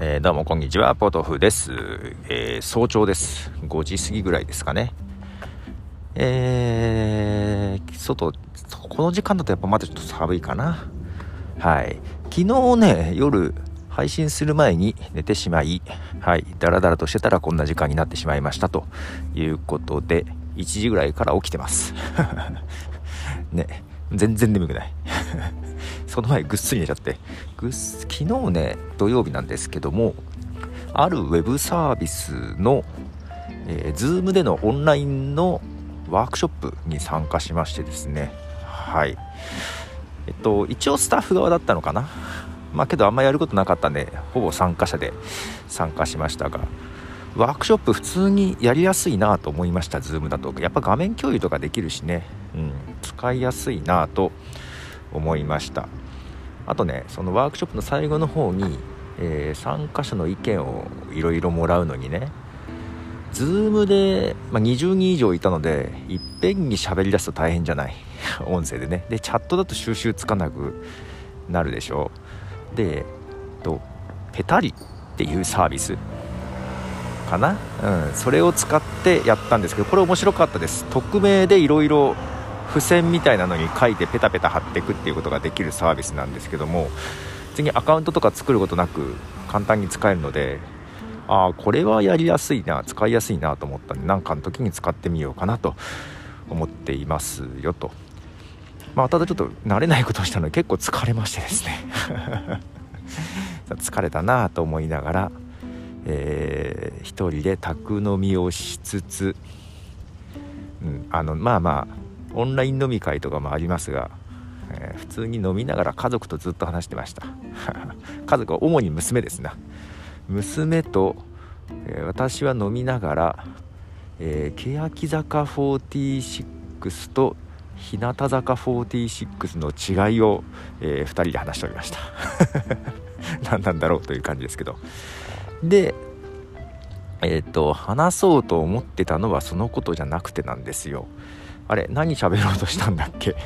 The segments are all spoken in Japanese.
えー、どうもこんにちはポトフです、えー、早朝です。5時過ぎぐらいですかね。えー、外この時間だとやっぱまだちょっと寒いかな。はい。昨日ね夜配信する前に寝てしまいはい。ダラダラとしてたらこんな時間になってしまいました。ということで1時ぐらいから起きてます。ね。全然眠くない。その前ぐっすり寝ちゃって。ぐっ昨日ね土曜日なんですけどもあるウェブサービスの、えー、Zoom でのオンラインのワークショップに参加しましてですね。はい。えっと一応スタッフ側だったのかな。まあけどあんまやることなかったんでほぼ参加者で参加しましたがワークショップ普通にやりやすいなと思いました Zoom だと。やっぱ画面共有とかできるしね、うん、使いやすいなと思いました。あとねそのワークショップの最後の方に、えー、参加者の意見をいろいろもらうのにね Zoom で、まあ、20人以上いたのでいっぺんに喋り出すと大変じゃない？音声でね。でチャットだと収集つかなくなるでしょ？うでとペタリっていうサービスかな、うん、それを使ってやったんですけどこれ面白かったです。匿名でいろいろ付箋みたいなのに書いてペタペタ貼っていくっていうことができるサービスなんですけども次アカウントとか作ることなく簡単に使えるのでああこれはやりやすいな使いやすいなと思ったんで何かの時に使ってみようかなと思っていますよと。まあただちょっと慣れないことをしたので結構疲れましてですね。疲れたなと思いながら、えー、一人で宅飲みをしつつ、うん、あのまあまあオンライン飲み会とかもありますが、えー、普通に飲みながら家族とずっと話してました。家族は主に娘ですな。娘と、えー、私は飲みながら、えー、欅坂46と日向坂46の違いを、えー、2人で話しておりました。何なんだろうという感じですけど。でえっ、と話そうと思ってたのはそのことじゃなくてなんですよ。あれ何喋ろうとしたんだっけ？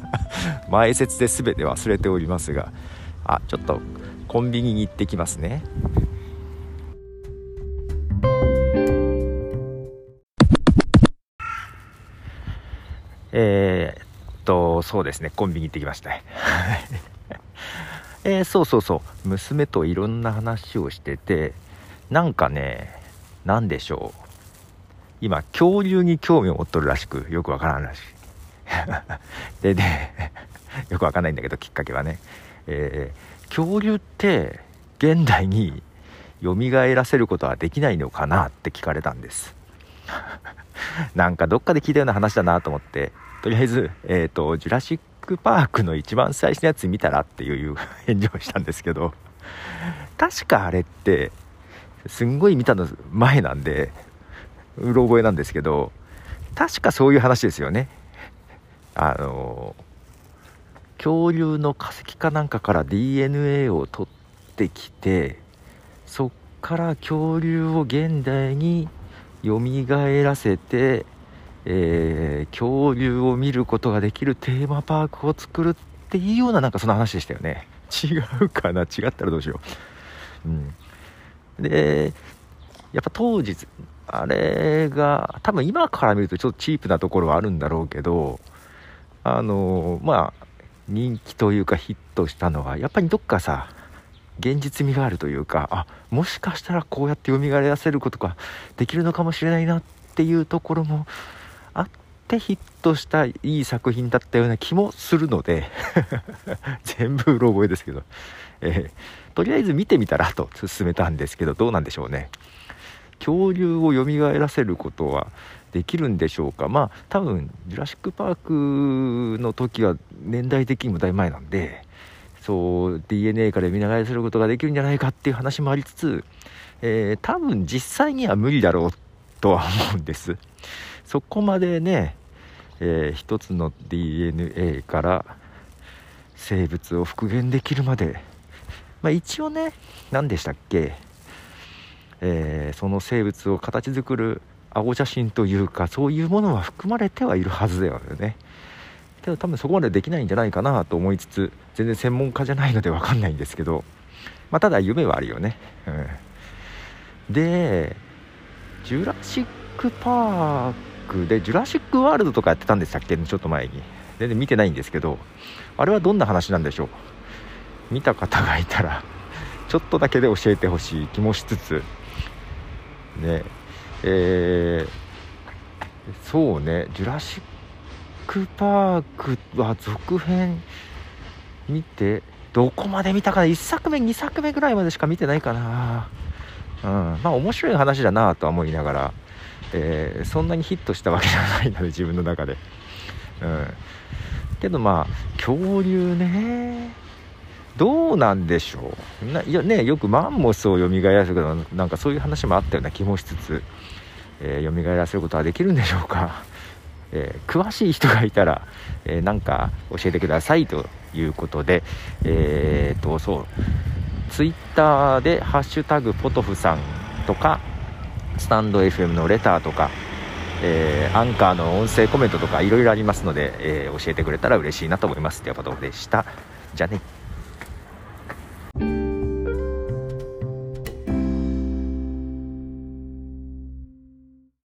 前説で全て忘れておりますが。あちょっとコンビニに行ってきますね。えー、っとそうですね。コンビニ行ってきました えー、そうそうそう。娘といろんな話をしててなんかね何でしょう。今恐竜に興味を持っとるらしくよくわからんらしい。でねよくわかんないんだけどきっかけはね、えー、恐竜って現代に蘇らせることはできないのかなって聞かれたんです。なんかどっかで聞いたような話だなと思って。とりあえず、えっ、ー、とジュラシック・パークの一番最初のやつ見たらっていう返事をしたんですけど。確かあれってすんごい見たの前なんでうろ覚えなんですけど確かそういう話ですよね。あの恐竜の化石かなんかから DNA を取ってきてそっから恐竜を現代によみがえらせて、えー、恐竜を見ることができるテーマパークを作るっていうようななんかその話でしたよね。違うかな？違ったらどうしよう、うん、でやっぱ当時あれが多分今から見るとちょっとチープなところはあるんだろうけどあのまあ人気というかヒットしたのはやっぱりどっかさ現実味があるというかあもしかしたらこうやって蘇らせることができるのかもしれないなっていうところもあってヒットしたいい作品だったような気もするので 全部うろ覚えですけど、えー、とりあえず見てみたらと勧めたんですけどどうなんでしょうね。恐竜を蘇らせることはできるんでしょうか？まあ多分ジュラシック・パークの時は年代的にもだいぶ前なんでそう DNA から蘇らせることができるんじゃないかっていう話もありつつ、えー、多分実際には無理だろうとは思うんです。そこまでね、えー、一つの DNA から生物を復元できるまで。まあ一応ね何でしたっけ？えー、その生物を形作る顎写真というかそういうものは含まれてはいるはずだよね。けど多分そこまでできないんじゃないかなと思いつつ全然専門家じゃないので分かんないんですけどまあ、ただ夢はあるよね、うん、でジュラシック・パークでジュラシック・ワールドとかやってたんでしたっけちょっと前に。全然見てないんですけどあれはどんな話なんでしょう。見た方がいたらちょっとだけで教えてほしい気もしつつね。えー、そうね。ジュラシック・パークは続編見てどこまで見たかな？1作目2作目ぐらいまでしか見てないかな。うん。まあ面白い話だなとは思いながら、えー、そんなにヒットしたわけじゃないので自分の中で。うん。けどまあ恐竜ね。どうなんでしょう？ないやねよくマンモスを蘇らせるけどなんかそういう話もあったような気もしつつ、えー、蘇らせることはできるんでしょうか、えー、詳しい人がいたら、えー、なんか教えてくださいということでえー、とそうツイッターで「ハッシュタグポトフさん」とかスタンド FM のレターとかえー、アンカーの音声コメントとかいろいろありますので、えー、教えてくれたら嬉しいなと思います。ということでした。じゃあね。